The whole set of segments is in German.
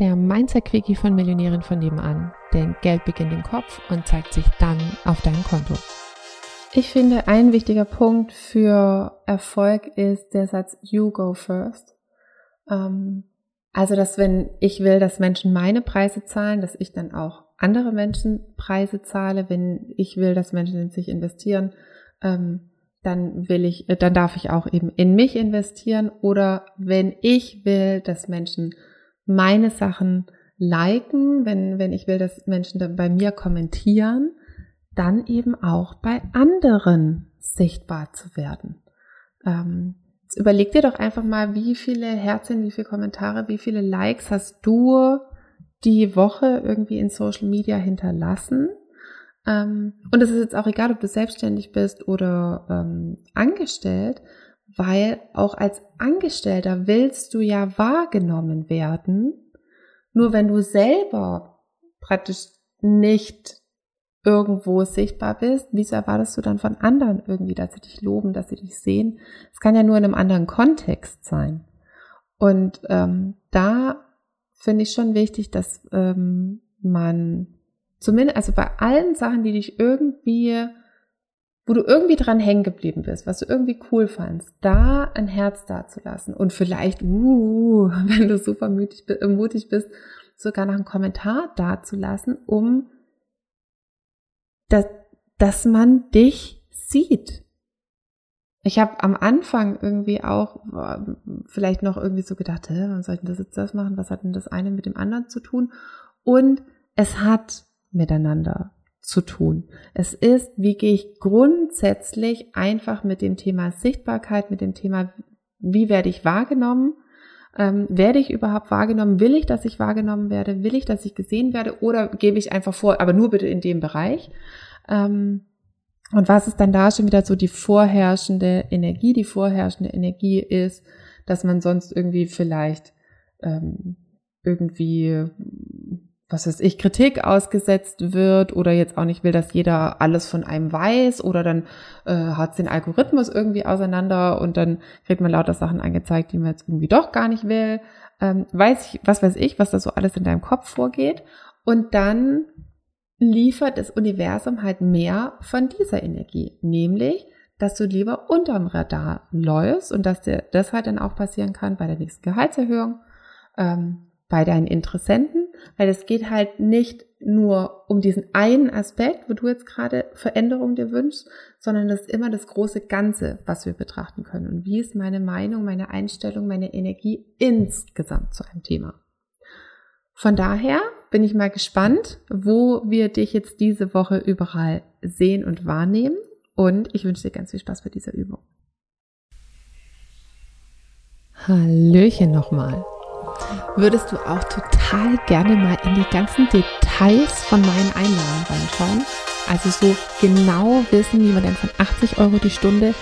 der Mindset-Quickie von Millionären von nebenan. Denn Geld beginnt im Kopf und zeigt sich dann auf deinem Konto. Ich finde, ein wichtiger Punkt für Erfolg ist der Satz You go first. Ähm, also, dass wenn ich will, dass Menschen meine Preise zahlen, dass ich dann auch andere Menschen Preise zahle. Wenn ich will, dass Menschen in sich investieren, ähm, dann will ich, äh, dann darf ich auch eben in mich investieren. Oder wenn ich will, dass Menschen meine Sachen liken, wenn, wenn ich will, dass Menschen dann bei mir kommentieren, dann eben auch bei anderen sichtbar zu werden. Ähm, jetzt überleg dir doch einfach mal, wie viele Herzchen, wie viele Kommentare, wie viele Likes hast du die Woche irgendwie in Social Media hinterlassen? Ähm, und es ist jetzt auch egal, ob du selbstständig bist oder ähm, angestellt, weil auch als Angestellter willst du ja wahrgenommen werden. Nur wenn du selber praktisch nicht irgendwo sichtbar bist, wieso erwartest du dann von anderen irgendwie, dass sie dich loben, dass sie dich sehen? Es kann ja nur in einem anderen Kontext sein. Und ähm, da finde ich schon wichtig, dass ähm, man zumindest, also bei allen Sachen, die dich irgendwie, wo du irgendwie dran hängen geblieben bist, was du irgendwie cool fandst, da ein Herz dazulassen und vielleicht, uh, wenn du super mutig, mutig bist, sogar noch einen Kommentar dazulassen, um dass, dass man dich sieht. Ich habe am Anfang irgendwie auch vielleicht noch irgendwie so gedacht, hä, wann soll das jetzt das machen? Was hat denn das eine mit dem anderen zu tun? Und es hat miteinander zu tun. Es ist, wie gehe ich grundsätzlich einfach mit dem Thema Sichtbarkeit, mit dem Thema, wie werde ich wahrgenommen? Ähm, werde ich überhaupt wahrgenommen? Will ich, dass ich wahrgenommen werde? Will ich, dass ich gesehen werde? Oder gebe ich einfach vor, aber nur bitte in dem Bereich? Ähm, und was ist dann da schon wieder so die vorherrschende Energie? Die vorherrschende Energie ist, dass man sonst irgendwie vielleicht ähm, irgendwie, was weiß ich, Kritik ausgesetzt wird oder jetzt auch nicht will, dass jeder alles von einem weiß oder dann äh, hat den Algorithmus irgendwie auseinander und dann kriegt man lauter Sachen angezeigt, die man jetzt irgendwie doch gar nicht will. Ähm, weiß ich, was weiß ich, was da so alles in deinem Kopf vorgeht. Und dann liefert das Universum halt mehr von dieser Energie, nämlich, dass du lieber unterm Radar läufst und dass dir das halt dann auch passieren kann bei der nächsten Gehaltserhöhung, ähm, bei deinen Interessenten, weil es geht halt nicht nur um diesen einen Aspekt, wo du jetzt gerade Veränderung dir wünschst, sondern das ist immer das große Ganze, was wir betrachten können. Und wie ist meine Meinung, meine Einstellung, meine Energie insgesamt zu einem Thema? Von daher bin ich mal gespannt, wo wir dich jetzt diese Woche überall sehen und wahrnehmen. Und ich wünsche dir ganz viel Spaß bei dieser Übung. Hallöchen nochmal. Würdest du auch total gerne mal in die ganzen Details von meinen Einnahmen reinschauen? Also so genau wissen, wie man denn von 80 Euro die Stunde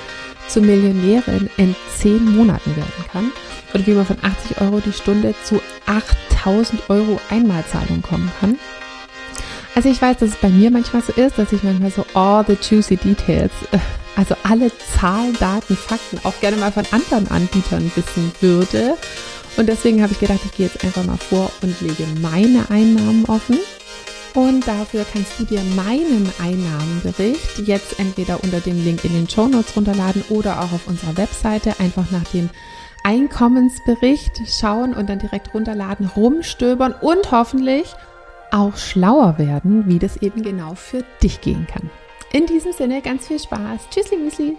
zur Millionärin in 10 Monaten werden kann? Oder wie man von 80 Euro die Stunde zu 8000 Euro Einmalzahlung kommen kann. Also ich weiß, dass es bei mir manchmal so ist, dass ich manchmal so all the juicy details, äh, also alle Zahlen, Daten, Fakten auch gerne mal von anderen Anbietern wissen würde. Und deswegen habe ich gedacht, ich gehe jetzt einfach mal vor und lege meine Einnahmen offen. Und dafür kannst du dir meinen Einnahmenbericht jetzt entweder unter dem Link in den Show Notes runterladen oder auch auf unserer Webseite einfach nach dem Einkommensbericht schauen und dann direkt runterladen, rumstöbern und hoffentlich auch schlauer werden, wie das eben genau für dich gehen kann. In diesem Sinne ganz viel Spaß. Tschüssli, Müsli.